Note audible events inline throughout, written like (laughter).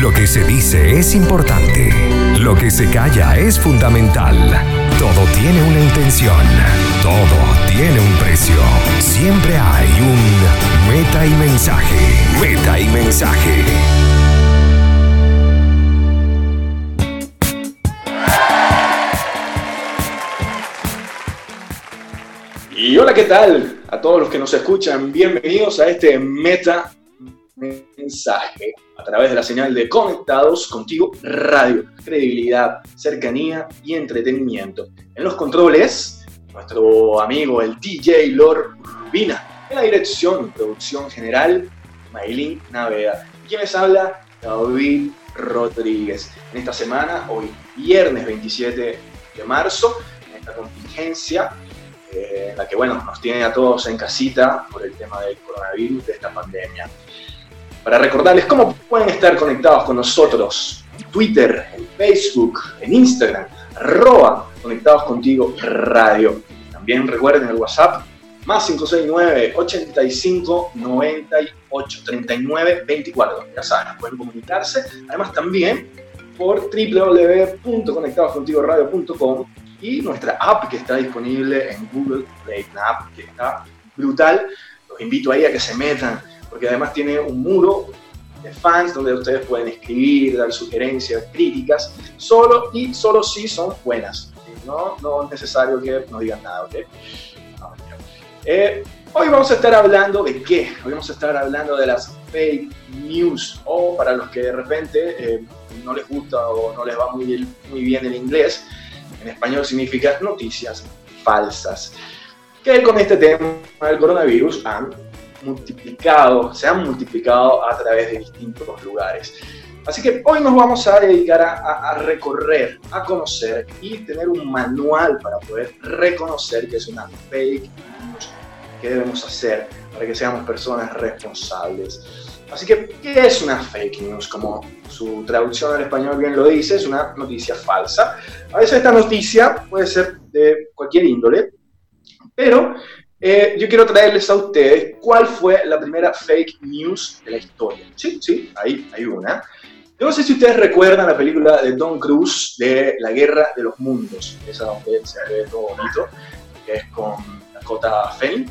Lo que se dice es importante. Lo que se calla es fundamental. Todo tiene una intención. Todo tiene un precio. Siempre hay un meta y mensaje. Meta y mensaje. Y hola, ¿qué tal? A todos los que nos escuchan, bienvenidos a este meta mensaje a través de la señal de Conectados Contigo Radio. Credibilidad, cercanía y entretenimiento. En los controles, nuestro amigo el DJ Lord Rubina. En la dirección, producción general, Maylin Naveda. ¿Quién les habla? David Rodríguez. En esta semana, hoy viernes 27 de marzo, en esta contingencia eh, la que bueno, nos tiene a todos en casita por el tema del coronavirus, de esta pandemia. Para recordarles cómo pueden estar conectados con nosotros, en Twitter, en Facebook, en Instagram, arroba conectados contigo radio. También recuerden el WhatsApp, más 569 85 98 39 24. Ya saben, pueden comunicarse. Además también por www.conectadoscontigoradio.com y nuestra app que está disponible en Google Play, una app que está brutal. Los invito ahí a que se metan, porque además tiene un muro de fans donde ustedes pueden escribir, dar sugerencias, críticas, solo y solo si son buenas. No, no es necesario que nos digan nada, ¿ok? Eh, hoy vamos a estar hablando de qué? Hoy vamos a estar hablando de las fake news, o para los que de repente eh, no les gusta o no les va muy, muy bien el inglés, en español significa noticias falsas, que con este tema del coronavirus han multiplicado, se han multiplicado a través de distintos lugares. Así que hoy nos vamos a dedicar a, a, recorrer, a conocer y tener un manual para poder reconocer que es una fake news, qué debemos hacer para que seamos personas responsables. Así que, ¿qué es una fake news? Como su traducción al español bien lo dice, es una noticia falsa. A veces esta noticia puede ser de cualquier índole, pero eh, yo quiero traerles a ustedes cuál fue la primera fake news de la historia. Sí, sí, ahí hay una. Yo no sé si ustedes recuerdan la película de Tom Cruise de La Guerra de los Mundos, esa donde se ve todo bonito, que es con Dakota Fanning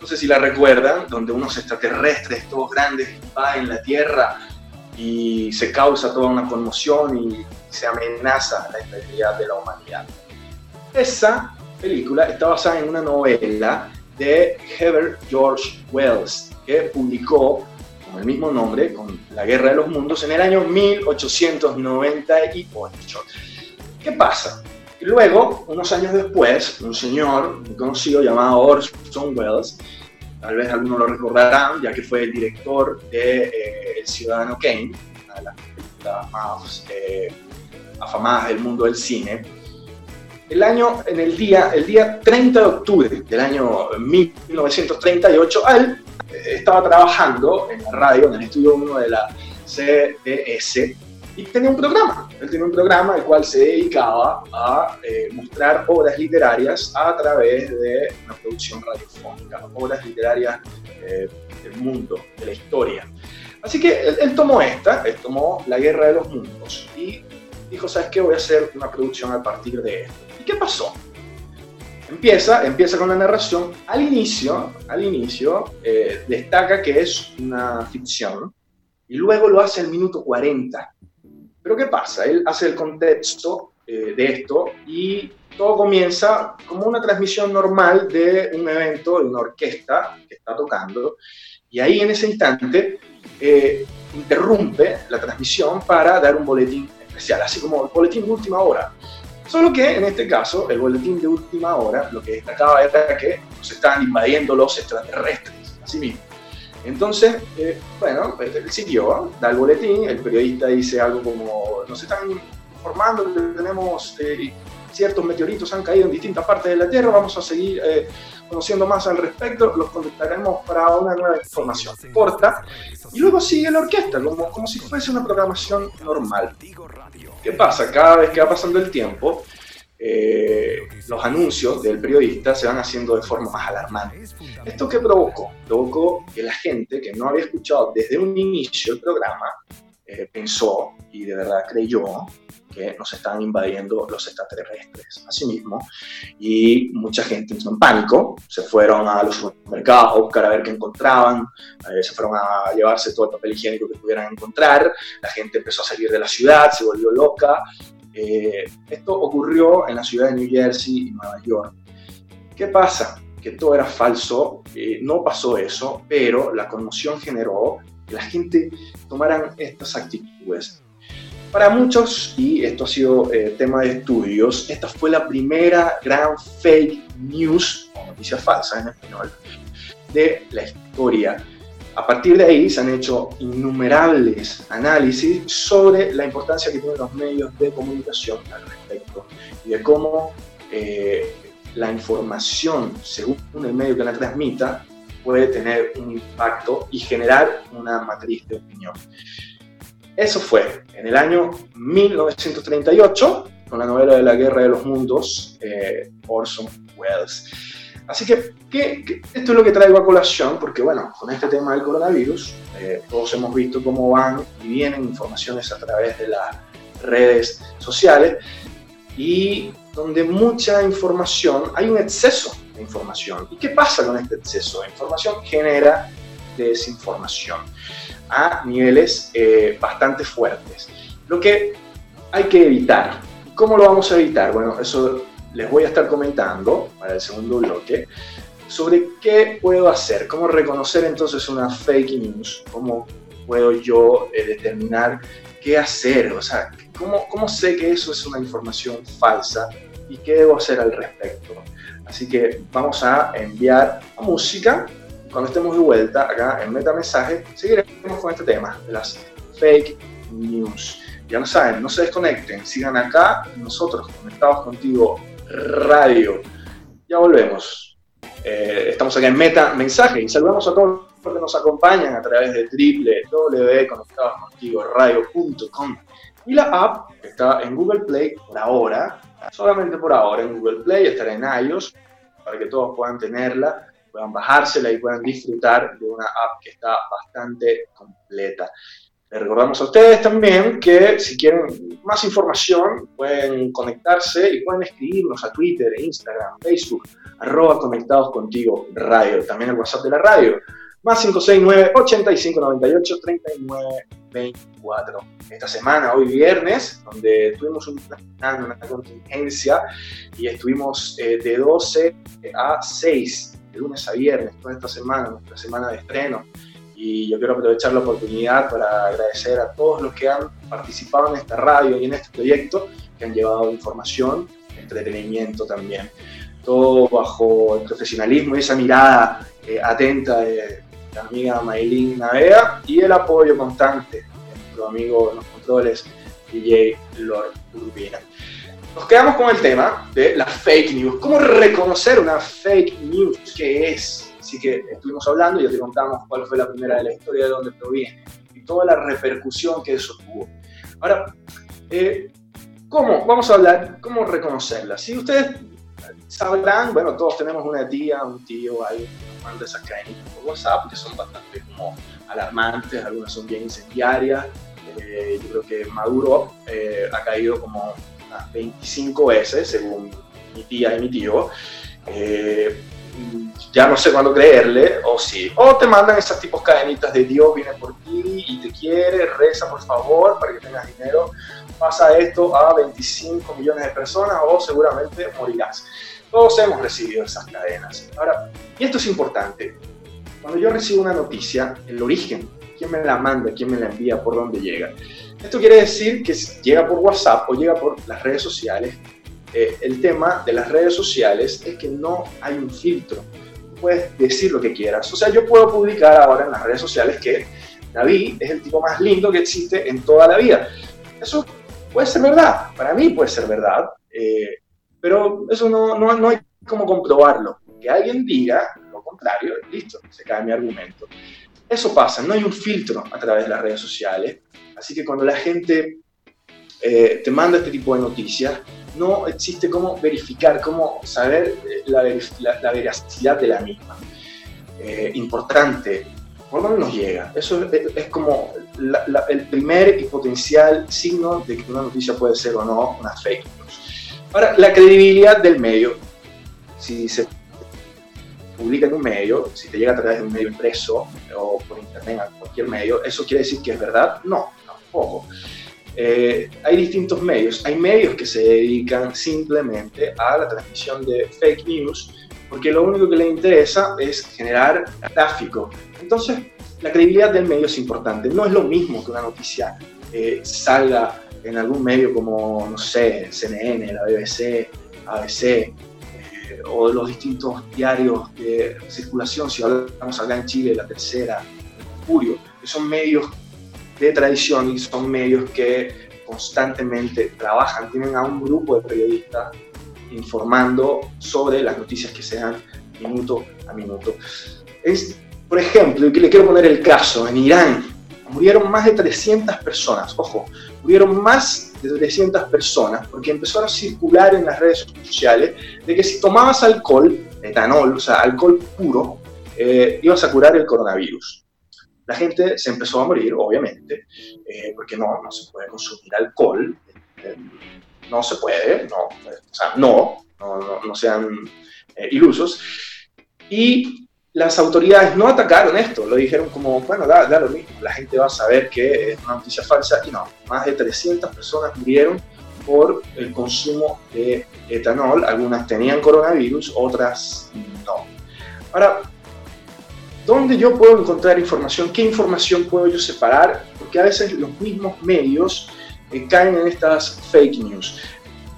no sé si la recuerdan, donde unos extraterrestres todos grandes van en la Tierra y se causa toda una conmoción y se amenaza la integridad de la humanidad. Esa película está basada en una novela de Herbert George Wells, que publicó con el mismo nombre, con La Guerra de los Mundos, en el año 1898. ¿Qué pasa? luego, unos años después, un señor muy conocido llamado Orson Welles, tal vez algunos lo recordarán, ya que fue el director de eh, El Ciudadano Kane, una de las películas más eh, afamadas del mundo del cine. El año, en el día, el día 30 de octubre del año 1938, él eh, estaba trabajando en la radio, en el estudio 1 de la CBS, y tenía un programa. Él tenía un programa el cual se dedicaba a eh, mostrar obras literarias a través de una producción radiofónica, obras literarias eh, del mundo, de la historia. Así que él, tomó esta, él tomó La Guerra de los Mundos y dijo, ¿sabes qué? Voy a hacer una producción a partir de esto. ¿Y qué pasó? Empieza, empieza con la narración. Al inicio, al inicio eh, destaca que es una ficción y luego lo hace al minuto 40 pero ¿qué pasa? Él hace el contexto eh, de esto y todo comienza como una transmisión normal de un evento, de una orquesta que está tocando, y ahí en ese instante eh, interrumpe la transmisión para dar un boletín especial, así como el boletín de última hora. Solo que en este caso, el boletín de última hora lo que destacaba era que nos estaban invadiendo los extraterrestres, así mismo. Entonces, eh, bueno, el sitio da el boletín, el periodista dice algo como, nos están informando que tenemos eh, ciertos meteoritos han caído en distintas partes de la Tierra, vamos a seguir eh, conociendo más al respecto, los contactaremos para una nueva información corta, y luego sigue la orquesta, como, como si fuese una programación normal. ¿Qué pasa? Cada vez que va pasando el tiempo, eh, los anuncios del periodista se van haciendo de forma más alarmante. ¿Esto qué provocó? Provocó que la gente que no había escuchado desde un inicio el programa eh, pensó y de verdad creyó que nos estaban invadiendo los extraterrestres. Asimismo, y mucha gente entró en pánico, se fueron a los supermercados a buscar a ver qué encontraban, eh, se fueron a llevarse todo el papel higiénico que pudieran encontrar, la gente empezó a salir de la ciudad, se volvió loca. Eh, esto ocurrió en la ciudad de New Jersey y Nueva York. ¿Qué pasa? Que todo era falso, no pasó eso, pero la conmoción generó que la gente tomaran estas actitudes. Para muchos, y esto ha sido eh, tema de estudios, esta fue la primera gran fake news, o noticia falsa en español, de la historia. A partir de ahí se han hecho innumerables análisis sobre la importancia que tienen los medios de comunicación al respecto y de cómo eh, la información, según el medio que la transmita, puede tener un impacto y generar una matriz de opinión. Eso fue en el año 1938, con la novela de la Guerra de los Mundos, eh, Orson Welles. Así que, esto es lo que traigo a colación, porque bueno, con este tema del coronavirus, eh, todos hemos visto cómo van y vienen informaciones a través de las redes sociales y donde mucha información, hay un exceso información. ¿Y qué pasa con este exceso de información? Genera desinformación a niveles eh, bastante fuertes. Lo que hay que evitar. ¿Cómo lo vamos a evitar? Bueno, eso les voy a estar comentando para el segundo bloque sobre qué puedo hacer, cómo reconocer entonces una fake news, cómo puedo yo eh, determinar qué hacer, o sea, cómo, cómo sé que eso es una información falsa y qué debo hacer al respecto. Así que vamos a enviar música cuando estemos de vuelta acá en Metamensaje, seguiremos con este tema de las fake news. Ya lo saben, no se desconecten, sigan acá, nosotros conectados contigo radio. Ya volvemos. Eh, estamos acá en Meta Mensaje y saludamos a todos los que nos acompañan a través de www.conectadoscontigoradio.com y la app está en Google Play por ahora, solamente por ahora en Google Play, estará en iOS para que todos puedan tenerla puedan bajársela y puedan disfrutar de una app que está bastante completa. Les recordamos a ustedes también que si quieren más información pueden conectarse y pueden escribirnos a Twitter, Instagram, Facebook, arroba conectados contigo radio, también el WhatsApp de la radio, más 569 8598 3924 Esta semana, hoy viernes, donde estuvimos una, una contingencia y estuvimos eh, de 12 a 6 de lunes a viernes, toda esta semana, nuestra semana de estreno. Y yo quiero aprovechar la oportunidad para agradecer a todos los que han participado en esta radio y en este proyecto, que han llevado información, entretenimiento también. Todo bajo el profesionalismo y esa mirada eh, atenta de la amiga Maylin Navea y el apoyo constante de nuestro amigo en los controles, DJ Lord Urbina. Nos quedamos con el tema de la fake news. ¿Cómo reconocer una fake news? ¿Qué es? Así que estuvimos hablando y ya te contamos cuál fue la primera de la historia de dónde proviene y toda la repercusión que eso tuvo. Ahora, eh, ¿cómo? Vamos a hablar, ¿cómo reconocerla? Si ustedes sabrán, bueno, todos tenemos una tía, un tío, alguien que nos manda esas cadenitas por WhatsApp que son bastante como alarmantes, algunas son bien incendiarias. Eh, yo creo que Maduro eh, ha caído como 25 veces, según mi tía y mi tío. Eh, ya no sé cuándo creerle, o sí. O te mandan esas tipos cadenitas de Dios viene por ti y te quiere, reza por favor para que tengas dinero. Pasa esto a 25 millones de personas o seguramente morirás. Todos hemos recibido esas cadenas. Ahora, y esto es importante. Cuando yo recibo una noticia, el origen, quién me la manda, quién me la envía, por dónde llega esto quiere decir que llega por WhatsApp o llega por las redes sociales, eh, el tema de las redes sociales es que no hay un filtro. Puedes decir lo que quieras. O sea, yo puedo publicar ahora en las redes sociales que David es el tipo más lindo que existe en toda la vida. Eso puede ser verdad, para mí puede ser verdad, eh, pero eso no, no, no hay como comprobarlo. Que alguien diga lo contrario, listo, se cae mi argumento. Eso pasa, no hay un filtro a través de las redes sociales. Así que cuando la gente eh, te manda este tipo de noticias, no existe cómo verificar, cómo saber eh, la, veracidad de la misma. Eh, importante, ¿Por dónde nos llega? Eso es, como el primer y potencial signo de que una noticia puede ser o no una fake news. Ahora, la credibilidad del medio. Si se publica en un medio, si te llega a través de un medio impreso o por internet, a cualquier medio, ¿eso quiere decir que es verdad? No, tampoco. Eh, hay distintos medios. Hay medios que se dedican simplemente a la transmisión de fake news porque lo único que les interesa es generar tráfico. Entonces, la credibilidad del medio es importante. No es lo mismo que una noticia eh, salga en algún medio como, no sé, CNN, la BBC, ABC, eh, o los distintos diarios de circulación, si hablamos acá en Chile, La Tercera, Mercurio, que son medios de tradición y son medios que constantemente trabajan, tienen a un grupo de periodistas informando sobre las noticias que se dan minuto a minuto. Es, por ejemplo, le quiero poner el caso, en Irán murieron más de 300 personas, ojo, murieron más de 300 personas porque empezaron a circular en las redes sociales de que si tomabas alcohol, etanol, o sea, alcohol puro, eh, ibas a curar el coronavirus. La gente se empezó a morir, obviamente, eh, porque no, no se puede consumir alcohol. Eh, no se puede, no, o sea, no, no, no, sean eh, ilusos. Y las autoridades no atacaron esto, lo dijeron como, bueno, da, da, lo mismo, la gente va a saber que es una noticia falsa y no, más de 300 personas murieron por el consumo de etanol, algunas tenían coronavirus, otras no. Ahora, ¿dónde yo puedo encontrar información? ¿Qué información puedo yo separar? Porque a veces los mismos medios caen en estas fake news.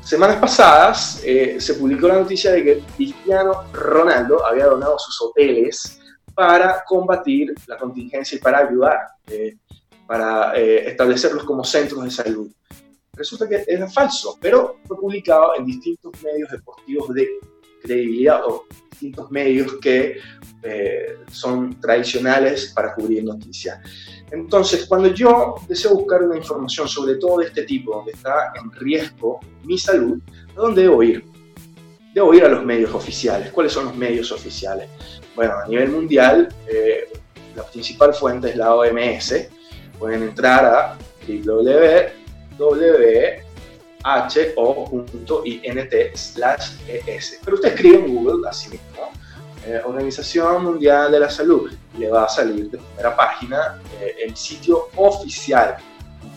Semanas pasadas eh, se publicó la noticia de que Cristiano Ronaldo había donado sus hoteles para combatir la contingencia y para ayudar, eh, para eh, establecerlos como centros de salud. Resulta que es falso, pero fue publicado en distintos medios deportivos de credibilidad o distintos medios que son tradicionales para cubrir noticias. Entonces, cuando yo deseo buscar una información sobre todo este tipo, donde está en riesgo mi salud, ¿a dónde debo ir? Debo ir a los medios oficiales. ¿Cuáles son los medios oficiales? Bueno, a nivel mundial, eh, la principal fuente es la OMS. Pueden entrar a www.ho.int/es. Pero usted escribe en Google así mismo, eh, Organización Mundial de la Salud le va a salir de primera página eh, el sitio oficial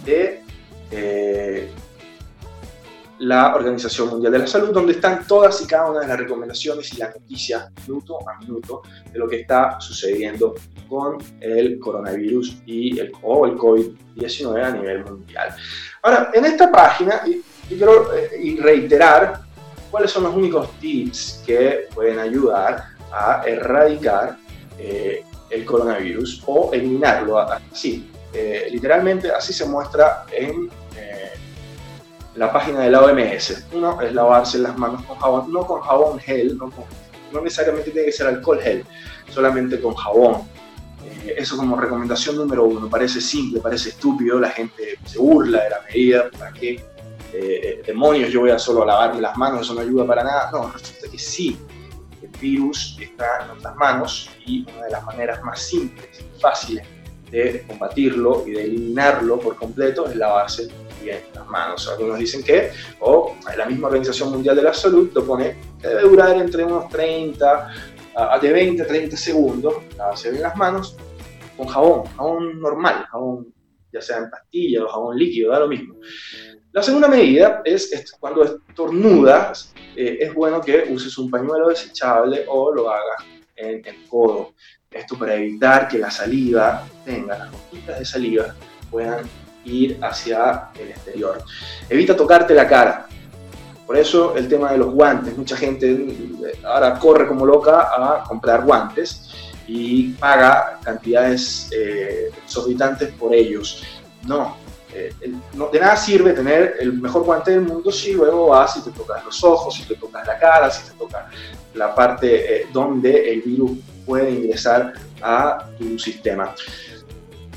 de eh, la Organización Mundial de la Salud, donde están todas y cada una de las recomendaciones y las noticias minuto a minuto de lo que está sucediendo con el coronavirus y el, o el COVID-19 a nivel mundial. Ahora, en esta página, quiero reiterar cuáles son los únicos tips que pueden ayudar a erradicar el coronavirus o eliminarlo así. Eh, literalmente así se muestra en eh, la página de la OMS. Uno es lavarse las manos con jabón, no con jabón gel, no, necesariamente tiene que ser alcohol gel, solamente con jabón. Eh, eso como recomendación número uno. Parece simple, parece estúpido, la gente se burla de la medida, ¿para qué? demonios, yo voy a solo a lavarme las manos, eso no ayuda para nada. No, resulta que sí, virus está en nuestras manos y una de las maneras más simples y fáciles de combatirlo y de eliminarlo por completo es lavarse bien las manos. Algunos dicen que, o la misma Organización Mundial de la Salud lo pone que debe durar entre unos 30, a de 20 a 30 segundos, lavarse bien las manos con jabón, jabón normal, jabón ya sea en pastilla o jabón líquido, da lo mismo. La segunda medida es, cuando estornudas, eh, es bueno que uses un pañuelo desechable o lo hagas en el codo. Esto para evitar que la saliva tenga, las gotitas de saliva puedan ir hacia el exterior. Evita tocarte la cara. Por eso el tema de los guantes. Mucha gente eh, ahora corre como loca a comprar guantes y paga cantidades eh, exorbitantes por ellos. No, eh, no, de nada sirve tener el mejor guante del mundo si luego vas y te tocas los ojos, si te tocas la cara, si te tocas la parte eh, donde el virus puede ingresar a tu sistema.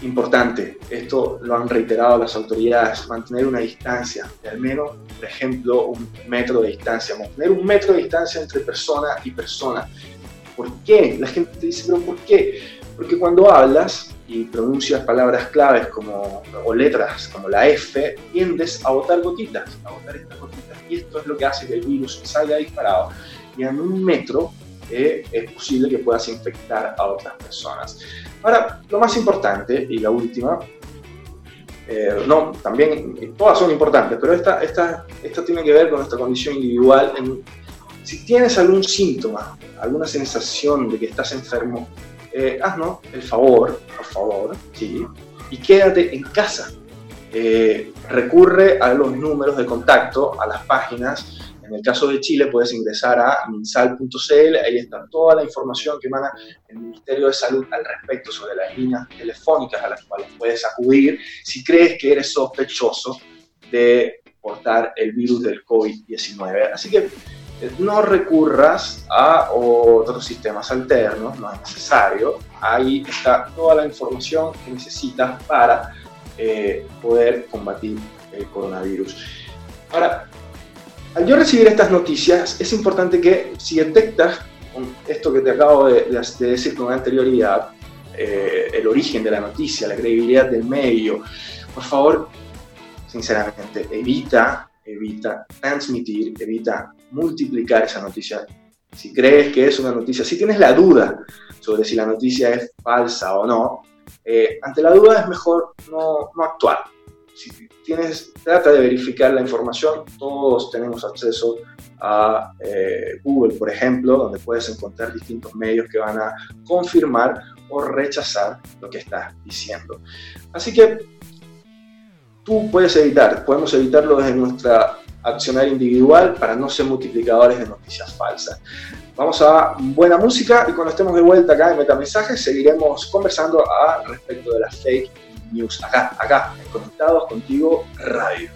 Importante, esto lo han reiterado las autoridades, mantener una distancia de al menos, por ejemplo, un metro de distancia, mantener un metro de distancia entre persona y persona. ¿Por qué? La gente dice, pero ¿por qué? Porque cuando hablas y pronuncias palabras claves como, o letras como la F, tiendes a botar gotitas, a botar estas gotitas. Y esto es lo que hace que el virus salga disparado. Y en un metro eh, es posible que puedas infectar a otras personas. Ahora, lo más importante y la última, eh, no, también todas son importantes, pero esta, esta, esta tiene que ver con nuestra condición individual. si tienes algún síntoma, alguna sensación de que estás enfermo, eh, haznos el favor, por favor, ¿sí? y quédate en casa. Eh, recurre a los números de contacto, a las páginas en el caso de Chile puedes ingresar a minsal.cl, ahí está toda la información que emana el Ministerio de Salud al respecto sobre las líneas telefónicas a las cuales puedes acudir si crees que eres sospechoso de portar el virus del COVID-19. Así que no recurras a otros sistemas alternos, no es necesario. Ahí está toda la información que necesitas para eh, poder combatir el coronavirus. Ahora, al yo recibir estas noticias, es importante que si detectas esto que te acabo de, decir con anterioridad, eh, el origen de la noticia, la credibilidad del medio, por favor, sinceramente, evita, evita transmitir, evita multiplicar esa noticia. Si crees que es una noticia, si tienes la duda sobre si la noticia es falsa o no, eh, ante la duda es mejor no, no actuar. Si tienes, trata de verificar la información. Todos tenemos acceso a eh, Google, por ejemplo, donde puedes encontrar distintos medios que van a confirmar o rechazar lo que estás diciendo. Así que tú puedes evitar, podemos evitarlo desde nuestra accionar individual para no ser multiplicadores de noticias falsas. Vamos a buena música y cuando estemos de vuelta acá en Metamensajes seguiremos conversando a respecto de las fake News, acá, acá, Conectados Contigo Radio.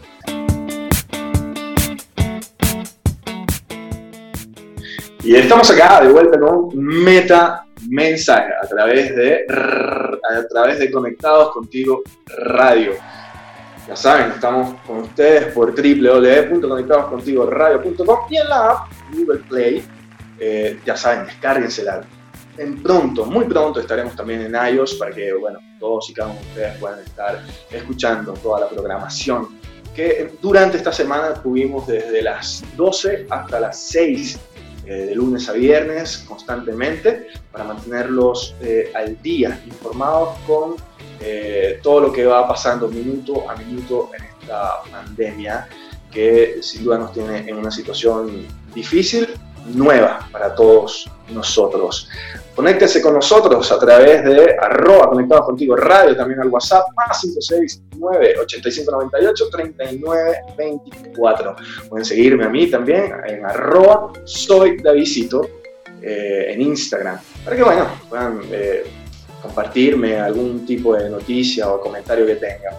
Y estamos acá de vuelta con Meta Mensaje a través de a través de Conectados Contigo Radio. Ya saben, estamos con ustedes por www.conectadoscontigoradio.com y en la app Google Play. Eh, ya saben, descárguensela en pronto, muy pronto estaremos también en iOS para que, bueno, todos y cada uno de ustedes puedan estar escuchando toda la programación que durante esta semana tuvimos desde las 12 hasta las 6 eh, de lunes a viernes constantemente para mantenerlos eh, al día, informados con eh, todo lo que va pasando minuto a minuto en esta pandemia que sin duda nos tiene en una situación difícil, nueva para todos nosotros. Conéctese con nosotros a través de arroba conectados contigo radio, también al WhatsApp, más 569 8598 3924. Pueden seguirme a mí también en arroba soy Davidito eh, en Instagram, para que bueno, puedan eh, compartirme algún tipo de noticia o comentario que tengan.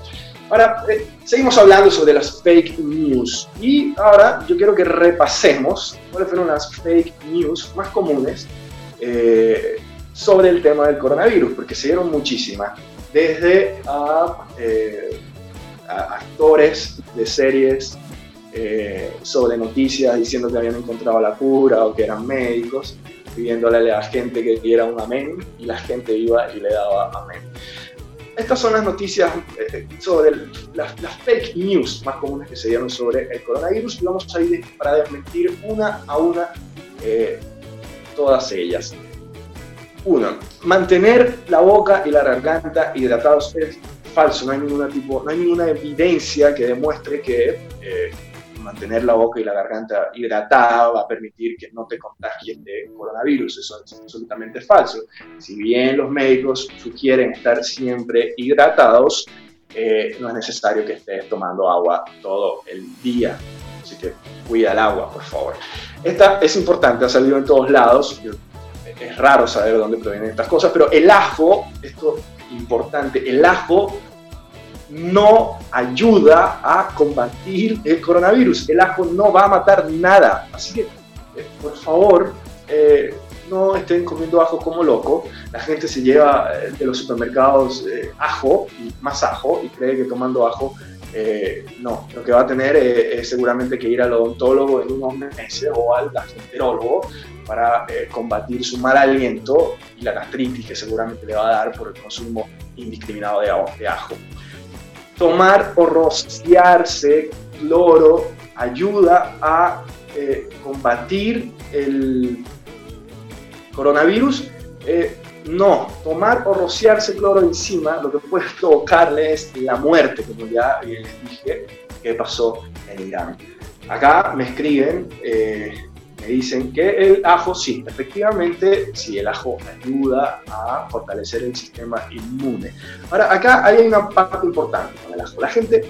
Ahora, eh, seguimos hablando sobre las fake news y ahora yo quiero que repasemos cuáles fueron las fake news más comunes eh, sobre el tema del coronavirus, porque se dieron muchísimas, desde a, eh, actores de series sobre noticias diciendo que habían encontrado la cura o que eran médicos, pidiéndole a la gente que diera un amén y la gente iba y le daba amén. Estas son las noticias eh, sobre las, fake news más comunes que se dieron sobre el coronavirus y vamos a ir para desmentir una a una eh, todas ellas. Uno, mantener la boca y la garganta hidratados es falso, no hay, ninguna tipo, no hay ninguna evidencia que demuestre que eh, mantener la boca y la garganta hidratada va a permitir que no te contagies de coronavirus. Eso es absolutamente falso. Si bien los médicos sugieren estar siempre hidratados, eh, no es necesario que estés tomando agua todo el día. Así que cuida el agua, por favor. Esta es importante, ha salido en todos lados. Es raro saber dónde provienen estas cosas, pero el ajo, esto es importante, el ajo no ayuda a combatir el coronavirus. El ajo no va a matar nada. Así que, eh, por favor, eh, no estén comiendo ajo como loco. La gente se lleva eh, de los supermercados ajo y más ajo y cree que tomando ajo no, lo que va a tener es, seguramente que ir al odontólogo en unos meses o al gastroenterólogo para combatir su mal aliento y la gastritis que seguramente le va a dar por el consumo indiscriminado de, ajo. Tomar o rociarse cloro ayuda a eh, combatir el coronavirus no, tomar o rociarse cloro encima lo que puede (laughs) provocarle es la muerte, como ya les dije que pasó en Irán. Acá me escriben, eh, me dicen que el ajo sí, efectivamente, sí, el ajo ayuda a fortalecer el sistema inmune. Ahora, acá hay una parte importante con el ajo. La gente,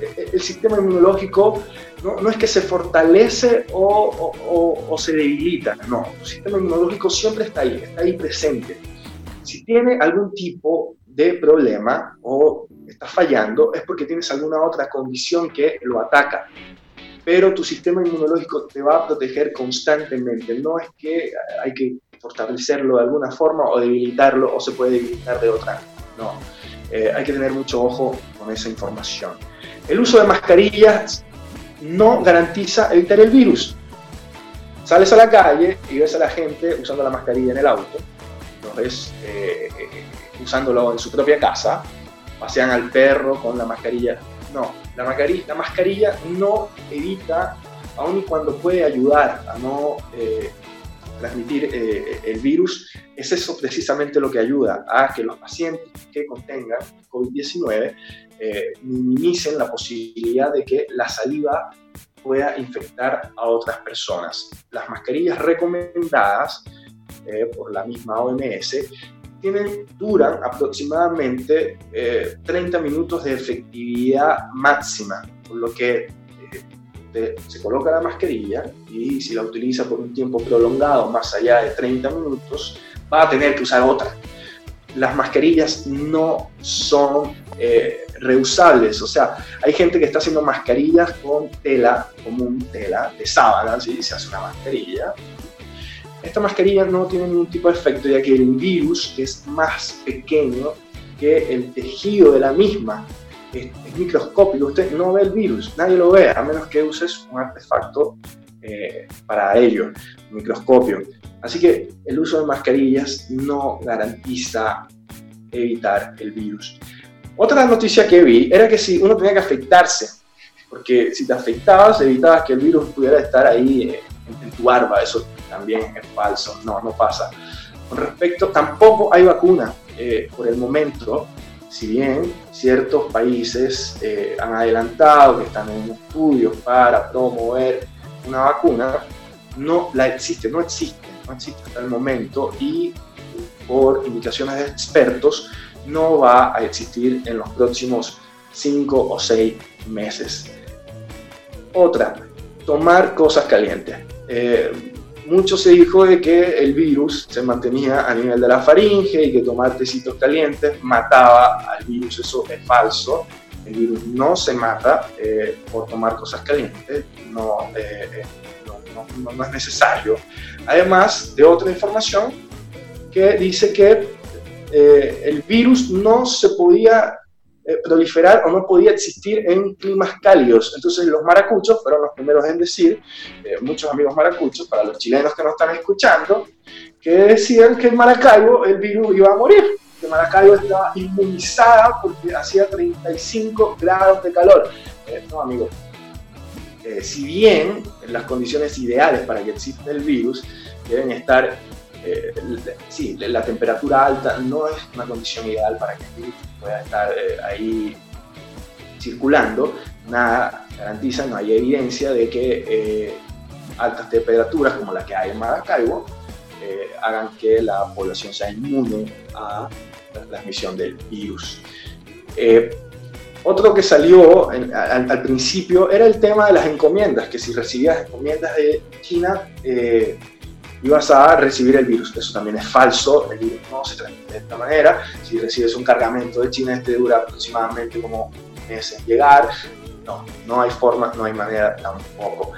eh, el sistema inmunológico no, es que se fortalece o, se debilita, no, tu sistema inmunológico siempre está ahí, está ahí presente. Si tiene algún tipo de problema o está fallando, es porque tienes alguna otra condición que lo ataca. Pero tu sistema inmunológico te va a proteger constantemente. No es que hay que fortalecerlo de alguna forma o debilitarlo o se puede debilitar de otra. No. Eh, hay que tener mucho ojo con esa información. El uso de mascarillas no garantiza evitar el virus. Sales a la calle y ves a la gente usando la mascarilla en el auto, los ves eh, eh, usándolo en su propia casa, pasean al perro con la mascarilla. No, la mascarilla, la mascarilla no evita, aun cuando puede ayudar a no eh, transmitir el virus, es eso precisamente lo que ayuda a que los pacientes que contengan COVID-19 eh, minimicen la posibilidad de que la saliva pueda infectar a otras personas. Las mascarillas recomendadas eh, por la misma OMS tienen, duran aproximadamente 30 eh, minutos de efectividad máxima, por lo que se coloca la mascarilla y si la utiliza por un tiempo prolongado, más allá de 30 minutos, va a tener que usar otra. Las mascarillas no son eh, reusables. O sea, hay gente que está haciendo mascarillas con tela, común tela, de sábana, ¿sí? se hace una mascarilla. Esta mascarilla no tiene ningún tipo de efecto, ya que el virus es más pequeño que el tejido de la misma. Es, microscópico, usted no ve el virus, nadie lo ve, a menos que uses un artefacto eh, para ello, un microscopio. Así que el uso de mascarillas no garantiza evitar el virus. Otra noticia que vi era que si uno tenía que afectarse, porque si te afectabas evitabas que el virus pudiera estar ahí eh, en, tu barba, eso también es falso, no, no pasa. Con respecto, tampoco hay vacuna eh, por el momento, si bien ciertos países eh, han adelantado que están en estudios para promover una vacuna, no la existe, no existe, no existe hasta el momento y por indicaciones de expertos no va a existir en los próximos 5 o 6 meses. Otra, tomar cosas calientes. Eh, mucho se dijo de que el virus se mantenía a nivel de la faringe y que tomar tecitos calientes mataba al virus. Eso es falso. El virus no se mata eh, por tomar cosas calientes. No, eh, no, no es necesario. Además de otra información que dice que eh, el virus no se podía eh, proliferar o no podía existir en climas cálidos. Entonces los maracuchos fueron los primeros en decir, eh, muchos amigos maracuchos, para los chilenos que nos están escuchando, que decían que en Maracaibo el virus iba a morir, que Maracaibo estaba inmunizada porque hacía 35 grados de calor. no, amigos. si bien las condiciones ideales para que exista el virus deben estar eh, sí, la temperatura alta no es una condición ideal para que el virus pueda estar eh, ahí circulando. Nada garantiza, no hay evidencia de que eh, altas temperaturas como la que hay en Maracaibo hagan que la población sea inmune a la transmisión del virus. Otro que salió al, principio era el tema de las encomiendas, que si recibías encomiendas de China, ibas a recibir el virus. Eso también es falso, el virus no se transmite de esta manera. Si recibes un cargamento de China, este dura aproximadamente como meses llegar. No, no hay forma, no hay manera tampoco.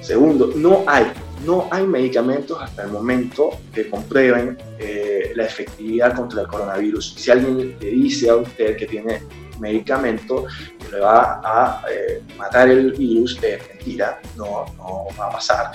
Segundo, no hay, no hay medicamentos hasta el momento que comprueben eh, la efectividad contra el coronavirus. Si alguien le dice a usted que tiene medicamento, le va a eh, matar el virus, eh, mentira, no, no va a pasar.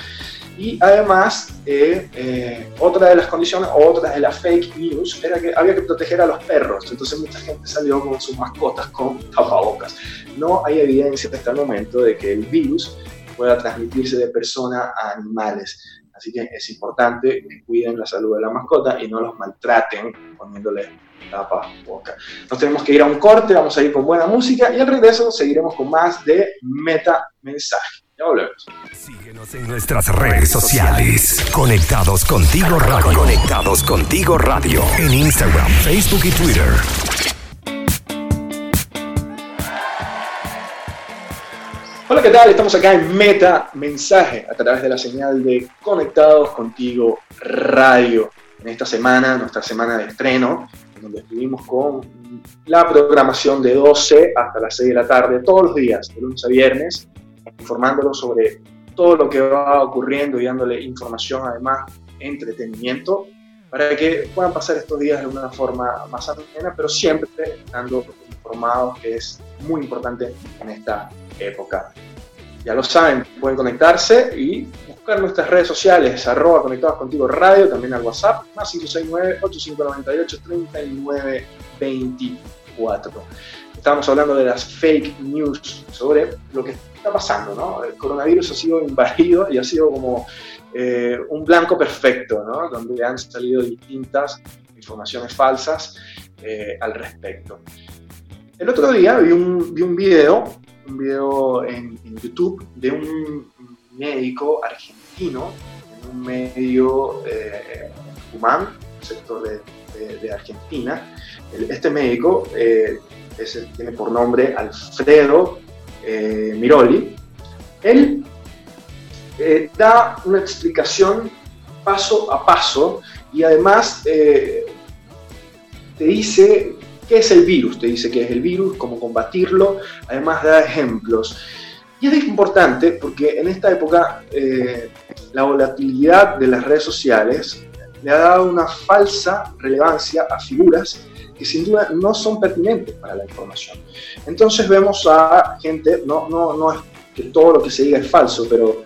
Y además, eh, eh, otra de las condiciones, otra de las fake news, era que había que proteger a los perros. Entonces mucha gente salió con sus mascotas con tapabocas. No hay evidencia hasta el momento de que el virus pueda transmitirse de persona a animales. Así que es importante que cuiden la salud de la mascota y no los maltraten poniéndole tapabocas. Nos tenemos que ir a un corte, vamos a ir con buena música y al regreso seguiremos con más de meta mensaje. Ya volvemos. Síguenos en nuestras redes sociales. Conectados contigo radio. Conectados contigo radio. En Instagram, Facebook y Twitter. Hola, ¿qué tal? Estamos acá en Meta Mensaje a través de la señal de Conectados Contigo Radio. En esta semana, nuestra semana de estreno, en donde estuvimos con la programación de 12 hasta las 6 de la tarde, todos los días, de lunes a viernes, informándolos sobre todo lo que va ocurriendo y dándole información, además, entretenimiento, para que puedan pasar estos días de una forma más amena, pero siempre estando informados, que es muy importante en esta época. Ya lo saben, pueden conectarse y buscar nuestras redes sociales, arroba conectados contigo radio, también al WhatsApp, más 569-8598-3924. Estamos hablando de las fake news sobre lo que está pasando, ¿no? El coronavirus ha sido invadido y ha sido como eh, un blanco perfecto, ¿no? Donde han salido distintas informaciones falsas eh, al respecto. El otro día vi un, vi un video, un video en, YouTube de un médico argentino en un medio eh, humano, sector de, Argentina. Este médico eh, tiene por nombre Alfredo eh, Miroli. Él eh, da una explicación paso a paso y además eh, te dice qué es el virus, te dice qué es el virus, cómo combatirlo, además da ejemplos. Y es importante porque en esta época la volatilidad de las redes sociales le ha dado una falsa relevancia a figuras que sin duda no son pertinentes para la información. Entonces vemos a gente, no, no, no es que todo lo que se diga es falso, pero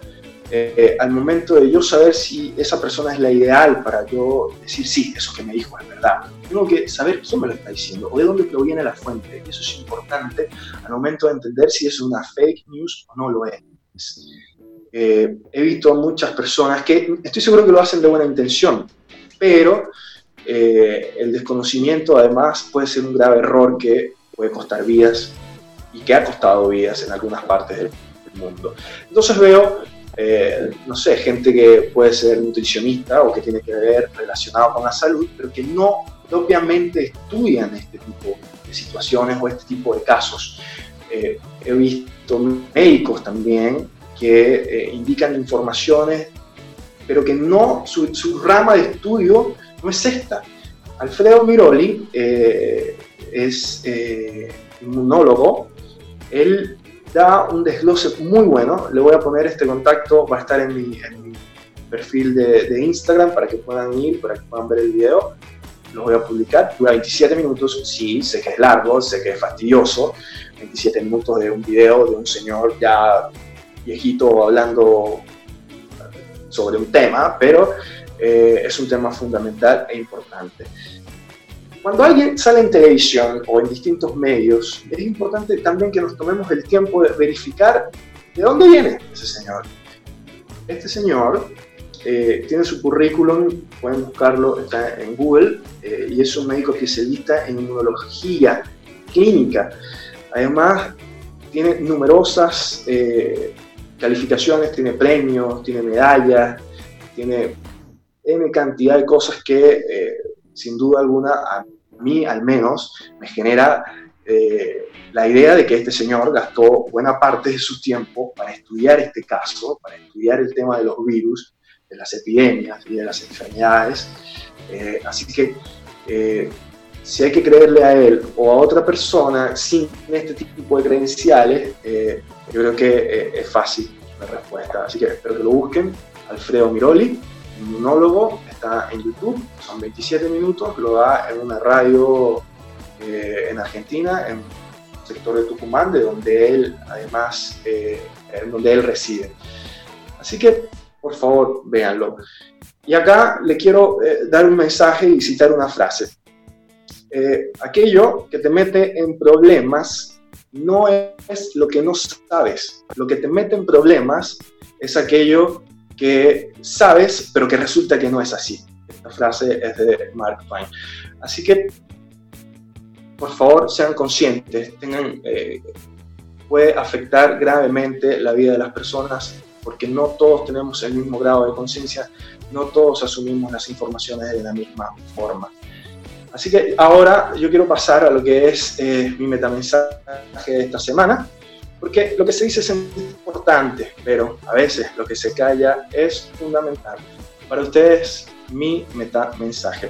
eh, al momento de yo saber si esa persona es la ideal para yo decir, sí, eso que me dijo es verdad, tengo que saber quién me lo está diciendo o de dónde proviene la fuente. Eso es importante al momento de entender si es una fake news o no lo es. Eh, he visto muchas personas que estoy seguro que lo hacen de buena intención, pero eh, el desconocimiento además puede ser un grave error que puede costar vidas y que ha costado vidas en algunas partes del mundo. Entonces veo eh, no sé, gente que puede ser nutricionista o que tiene que ver relacionado con la salud, pero que no propiamente estudian este tipo de situaciones o este tipo de casos. Eh, he visto médicos también que eh, indican informaciones, pero que no, su, su, rama de estudio no es esta. Alfredo Miroli eh, es inmunólogo, él da un desglose muy bueno. Le voy a poner este contacto, va a estar en mi, en mi perfil de, de, Instagram para que puedan ir, para que puedan ver el video. Lo voy a publicar. Dura 27 minutos. Sí, sé que es largo, sé que es fastidioso. 27 minutos de un video de un señor ya viejito hablando sobre un tema, pero eh, es un tema fundamental e importante. Cuando alguien sale en televisión o en distintos medios, es importante también que nos tomemos el tiempo de verificar de dónde viene ese señor. Este señor eh, tiene su currículum, pueden buscarlo, está en Google, eh, y es un médico especialista en inmunología clínica. Además, tiene numerosas eh, calificaciones, tiene premios, tiene medallas, tiene N cantidad de cosas que eh, sin duda alguna a mí al menos me genera eh, la idea de que este señor gastó buena parte de su tiempo para estudiar este caso, para estudiar el tema de los virus, de las epidemias y de las enfermedades. Eh, así que si hay que creerle a él o a otra persona sin este tipo de credenciales, yo creo que es fácil la respuesta. Así que espero que lo busquen. Alfredo Miroli, inmunólogo, está en YouTube, son 27 minutos, lo da en una radio eh, en Argentina, en sector de Tucumán, de donde él además, eh, donde él reside. Así que, por favor, véanlo. Y acá le quiero eh, dar un mensaje y citar una frase. Eh, aquello que te mete en problemas no es lo que no sabes. Lo que te mete en problemas es aquello que sabes, pero que resulta que no es así. Esta frase es de Mark Twain. Así que, por favor, sean conscientes. Tengan, eh, puede afectar gravemente la vida de las personas porque no todos tenemos el mismo grado de conciencia, no todos asumimos las informaciones de la misma forma. Así que ahora yo quiero pasar a lo que es eh, mi metamensaje de esta semana, porque lo que se dice es importante, pero a veces lo que se calla es fundamental. Para ustedes, mi metamensaje.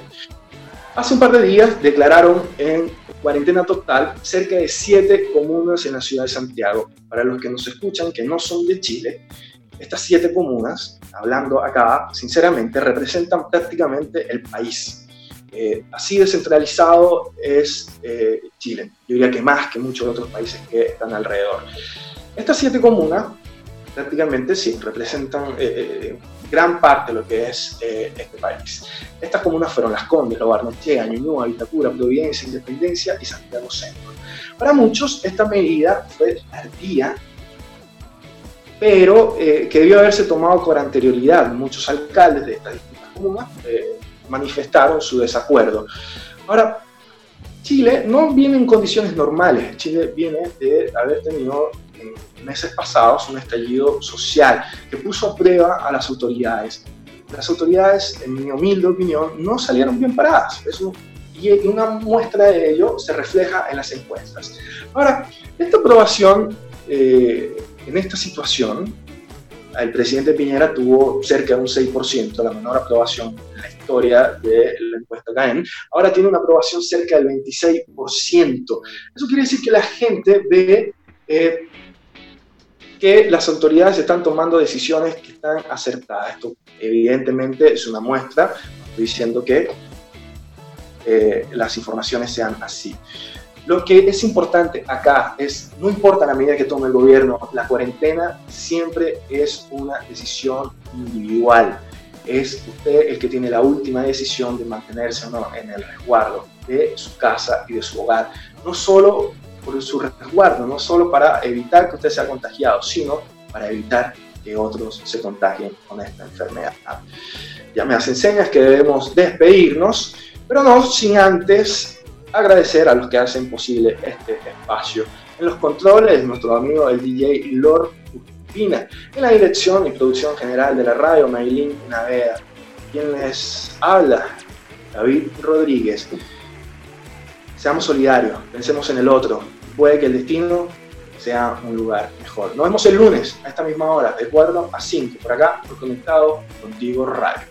Hace un par de días declararon en cuarentena total cerca de siete comunas en la ciudad de Santiago. Para los que nos escuchan, que no son de Chile, estas siete comunas, hablando acá, sinceramente, representan prácticamente el país. Eh, así descentralizado es eh, Chile. Yo diría que más que muchos otros países que están alrededor. Estas siete comunas prácticamente sí representan eh, gran parte de lo que es este país. Estas comunas fueron Las Condes, Lo Barnechea, Ñuñoa, Vitacura, Providencia, Independencia y Santiago Centro. Para muchos esta medida fue tardía pero que debió haberse tomado con anterioridad. Muchos alcaldes de estas distintas comunas manifestaron su desacuerdo. Ahora, Chile no viene en condiciones normales. Chile viene de haber tenido en meses pasados un estallido social que puso a prueba a las autoridades. Las autoridades, en mi humilde opinión, no salieron bien paradas. Eso, y una muestra de ello se refleja en las encuestas. Ahora, esta aprobación eh, en esta situación el presidente Piñera tuvo cerca de un 6%, la menor aprobación en la historia de la encuesta CAEN. Ahora tiene una aprobación cerca del 26%. Eso quiere decir que la gente ve eh, que las autoridades están tomando decisiones que están acertadas. Esto evidentemente es una muestra, diciendo que eh, las informaciones sean así. Lo que es importante acá es, no importa la medida que tome el gobierno, la cuarentena siempre es una decisión individual. Es usted el que tiene la última decisión de mantenerse o no en el resguardo de su casa y de su hogar. No solo por su resguardo, no solo para evitar que usted sea contagiado, sino para evitar que otros se contagien con esta enfermedad. Ya me hacen señas que debemos despedirnos, pero no sin antes agradecer a los que hacen posible este espacio. En los controles, nuestro amigo el DJ Lord Pina. En la dirección y producción general de la radio, Maylin Naveda. Quien les habla, David Rodríguez. Seamos solidarios, pensemos en el otro. Puede que el destino sea un lugar mejor. Nos vemos el lunes a esta misma hora, de acuerdo a 5, por acá, por Conectado Contigo Radio.